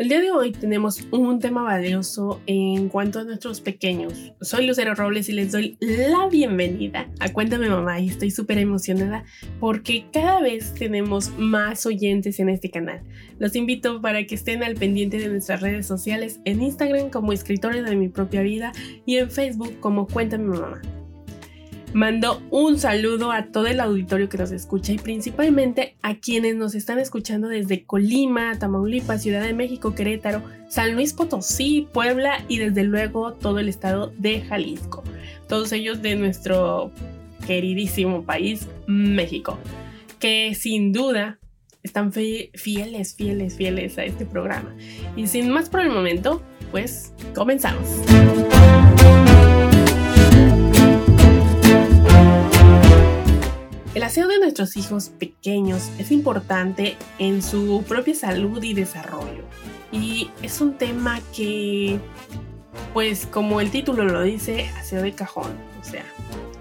El día de hoy tenemos un tema valioso en cuanto a nuestros pequeños. Soy Lucero Robles y les doy la bienvenida a Cuéntame Mamá y estoy súper emocionada porque cada vez tenemos más oyentes en este canal. Los invito para que estén al pendiente de nuestras redes sociales en Instagram como escritora de mi propia vida y en Facebook como Cuéntame Mamá. Mando un saludo a todo el auditorio que nos escucha y principalmente a quienes nos están escuchando desde Colima, Tamaulipas, Ciudad de México, Querétaro, San Luis Potosí, Puebla y desde luego todo el estado de Jalisco. Todos ellos de nuestro queridísimo país, México, que sin duda están fieles, fieles, fieles a este programa. Y sin más por el momento, pues comenzamos. El aseo de nuestros hijos pequeños es importante en su propia salud y desarrollo. Y es un tema que, pues como el título lo dice, aseo de cajón. O sea,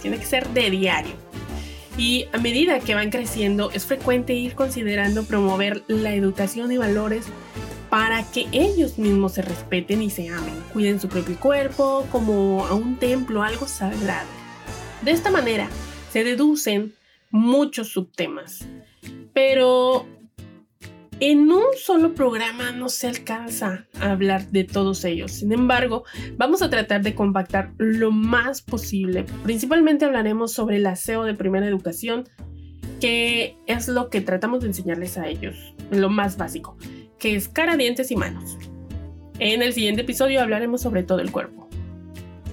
tiene que ser de diario. Y a medida que van creciendo, es frecuente ir considerando promover la educación y valores para que ellos mismos se respeten y se amen, cuiden su propio cuerpo como a un templo, algo sagrado. De esta manera, se deducen muchos subtemas. Pero en un solo programa no se alcanza a hablar de todos ellos. Sin embargo, vamos a tratar de compactar lo más posible. Principalmente hablaremos sobre el aseo de primera educación, que es lo que tratamos de enseñarles a ellos, lo más básico, que es cara, dientes y manos. En el siguiente episodio hablaremos sobre todo el cuerpo.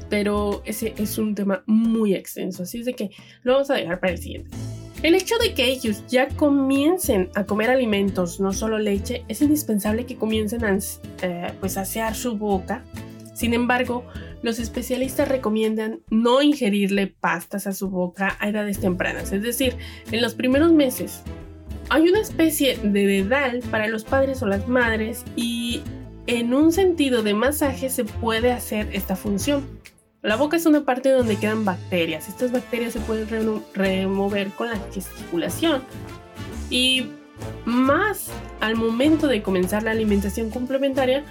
Pero ese es un tema muy extenso, así es de que lo vamos a dejar para el siguiente. El hecho de que ellos ya comiencen a comer alimentos, no solo leche, es indispensable que comiencen a eh, pues, asear su boca. Sin embargo, los especialistas recomiendan no ingerirle pastas a su boca a edades tempranas, es decir, en los primeros meses. Hay una especie de dedal para los padres o las madres y en un sentido de masaje se puede hacer esta función. La boca es una parte donde quedan bacterias. Estas bacterias se pueden remover con la gesticulación. Y más al momento de comenzar la alimentación complementaria,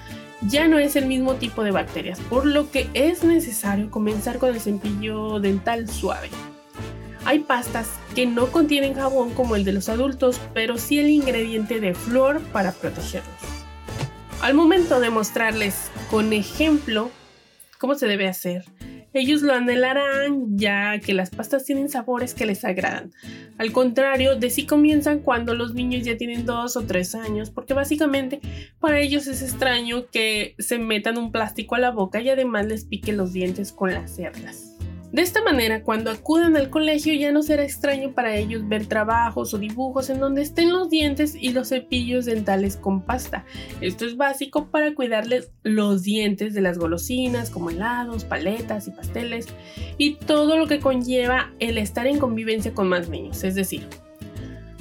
ya no es el mismo tipo de bacterias, por lo que es necesario comenzar con el cepillo dental suave. Hay pastas que no contienen jabón como el de los adultos, pero sí el ingrediente de flor para protegerlos. Al momento de mostrarles con ejemplo cómo se debe hacer, ellos lo anhelarán ya que las pastas tienen sabores que les agradan. Al contrario de si comienzan cuando los niños ya tienen dos o tres años, porque básicamente para ellos es extraño que se metan un plástico a la boca y además les pique los dientes con las cerdas. De esta manera, cuando acudan al colegio ya no será extraño para ellos ver trabajos o dibujos en donde estén los dientes y los cepillos dentales con pasta. Esto es básico para cuidarles los dientes de las golosinas como helados, paletas y pasteles y todo lo que conlleva el estar en convivencia con más niños. Es decir,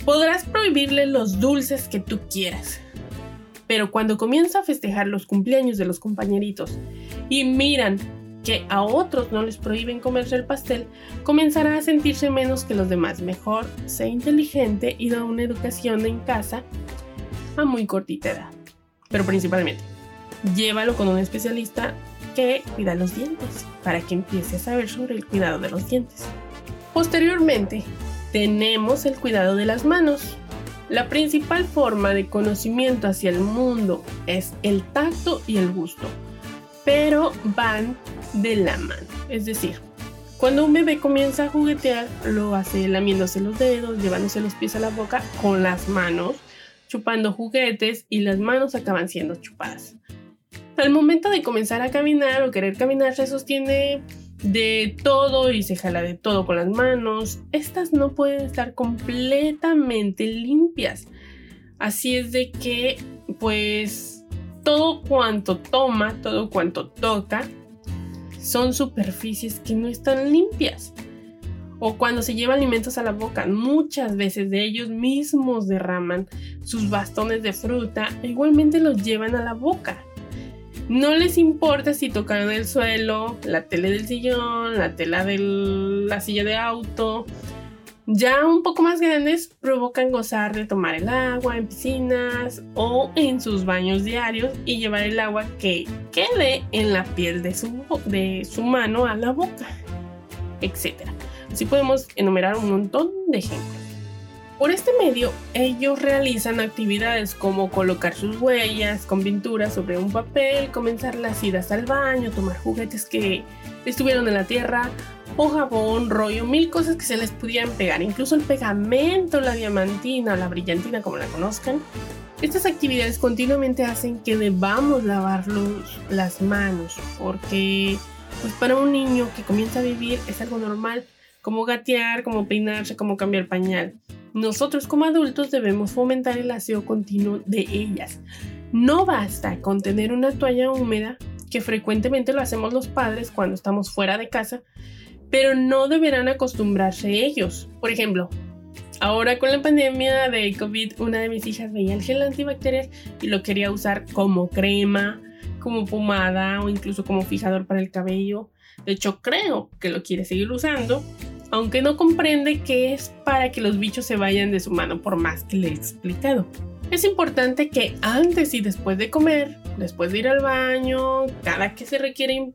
podrás prohibirles los dulces que tú quieras, pero cuando comienza a festejar los cumpleaños de los compañeritos y miran que a otros no les prohíben comerse el pastel, comenzará a sentirse menos que los demás. Mejor, sé inteligente y da una educación en casa a muy cortita edad. Pero principalmente, llévalo con un especialista que cuida los dientes, para que empiece a saber sobre el cuidado de los dientes. Posteriormente, tenemos el cuidado de las manos. La principal forma de conocimiento hacia el mundo es el tacto y el gusto, pero van de la mano. Es decir, cuando un bebé comienza a juguetear, lo hace lamiéndose los dedos, llevándose los pies a la boca con las manos, chupando juguetes y las manos acaban siendo chupadas. Al momento de comenzar a caminar o querer caminar, se sostiene de todo y se jala de todo con las manos. Estas no pueden estar completamente limpias. Así es de que, pues, todo cuanto toma, todo cuanto toca, son superficies que no están limpias. O cuando se lleva alimentos a la boca, muchas veces de ellos mismos derraman sus bastones de fruta e igualmente los llevan a la boca. No les importa si tocan el suelo, la tele del sillón, la tela de la silla de auto. Ya un poco más grandes provocan gozar de tomar el agua en piscinas o en sus baños diarios y llevar el agua que quede en la piel de su, mano a la boca, etc. Así podemos enumerar un montón de ejemplos. Por este medio, ellos realizan actividades como colocar sus huellas con pintura sobre un papel, comenzar las idas al baño, tomar juguetes que estuvieron en la tierra o jabón, rollo, mil cosas que se les pudieran pegar, incluso el pegamento, la diamantina la brillantina, como la conozcan. Estas actividades continuamente hacen que debamos lavar las manos, porque pues para un niño que comienza a vivir es algo normal, como gatear, como peinarse, como cambiar pañal. Nosotros como adultos debemos fomentar el aseo continuo de ellas. No basta con tener una toalla húmeda, que frecuentemente lo hacemos los padres cuando estamos fuera de casa, pero no deberán acostumbrarse ellos. Por ejemplo, ahora con la pandemia de COVID, una de mis hijas veía el gel antibacterial y lo quería usar como crema, como pomada o incluso como fijador para el cabello. De hecho, creo que lo quiere seguir usando, aunque no comprende que es para que los bichos se vayan de su mano por más que le he explicado. Es importante que antes y después de comer, después de ir al baño, cada que se requiere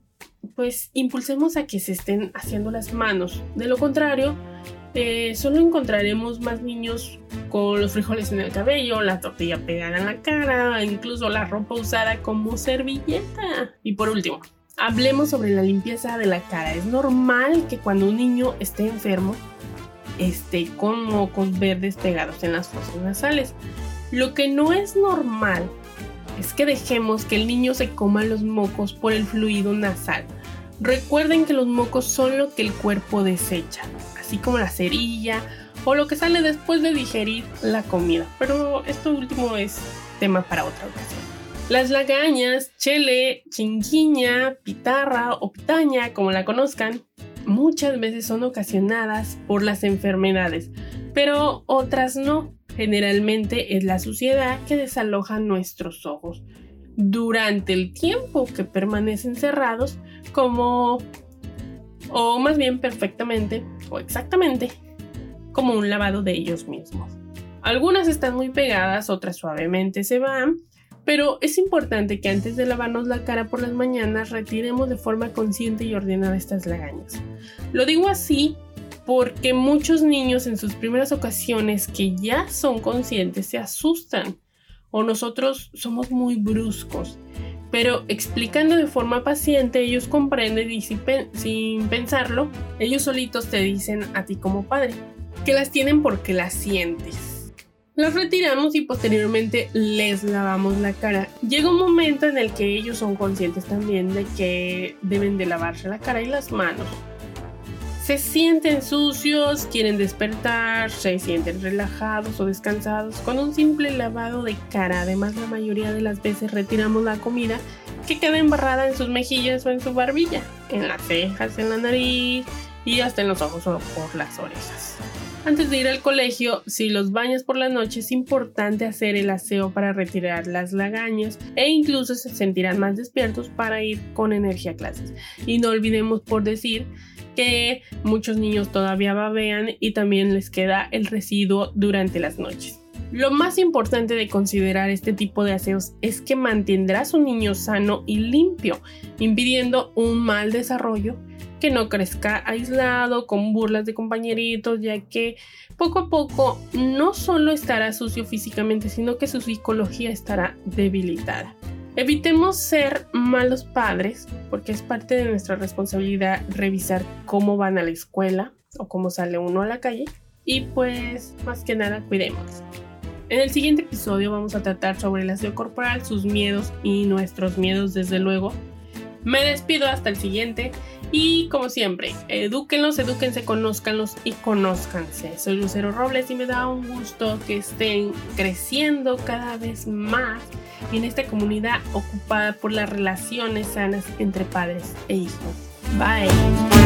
pues impulsemos a que se estén haciendo las manos. De lo contrario, eh, solo encontraremos más niños con los frijoles en el cabello, la tortilla pegada en la cara, incluso la ropa usada como servilleta. Y por último, hablemos sobre la limpieza de la cara. Es normal que cuando un niño esté enfermo, esté con mocos verdes pegados en las fosas nasales. Lo que no es normal es que dejemos que el niño se coma los mocos por el fluido nasal. Recuerden que los mocos son lo que el cuerpo desecha, así como la cerilla o lo que sale después de digerir la comida. Pero esto último es tema para otra ocasión. Las lagañas, chele, chinguiña, pitarra o pitaña, como la conozcan, muchas veces son ocasionadas por las enfermedades, pero otras no. Generalmente es la suciedad que desaloja nuestros ojos durante el tiempo que permanecen cerrados como, o más bien perfectamente, o exactamente, como un lavado de ellos mismos. Algunas están muy pegadas, otras suavemente se van, pero es importante que antes de lavarnos la cara por las mañanas retiremos de forma consciente y ordenada estas lagañas. Lo digo así porque muchos niños en sus primeras ocasiones que ya son conscientes se asustan o nosotros somos muy bruscos. Pero explicando de forma paciente, ellos comprenden y sin, pensarlo, ellos solitos te dicen a ti como padre que las tienen porque las sientes. Las retiramos y posteriormente les lavamos la cara. Llega un momento en el que ellos son conscientes también de que deben de lavarse la cara y las manos se sienten sucios, quieren despertar, se sienten relajados o descansados con un simple lavado de cara. Además, la mayoría de las veces retiramos la comida que queda embarrada en sus mejillas o en su barbilla, en las cejas, en la nariz y hasta en los ojos o por las orejas. Antes de ir al colegio, si los bañas por la noche, es importante hacer el aseo para retirar las lagañas e incluso se sentirán más despiertos para ir con energía a clases. Y no olvidemos por decir que muchos niños todavía babean y también les queda el residuo durante las noches. Lo más importante de considerar este tipo de aseos es que mantendrá a su niño sano y limpio, impidiendo un mal desarrollo, que no crezca aislado con burlas de compañeritos, ya que poco a poco no solo estará sucio físicamente, sino que su psicología estará debilitada. Evitemos ser malos padres porque es parte de nuestra responsabilidad revisar cómo van a la escuela o cómo sale uno a la calle y pues más que nada cuidemos. En el siguiente episodio vamos a tratar sobre el aseo corporal, sus miedos y nuestros miedos desde luego. Me despido hasta el siguiente y como siempre, edúquenlos, edúquense, conózcanlos y conózcanse. Soy Lucero Robles y me da un gusto que estén creciendo cada vez más en esta comunidad ocupada por las relaciones sanas entre padres e hijos. Bye.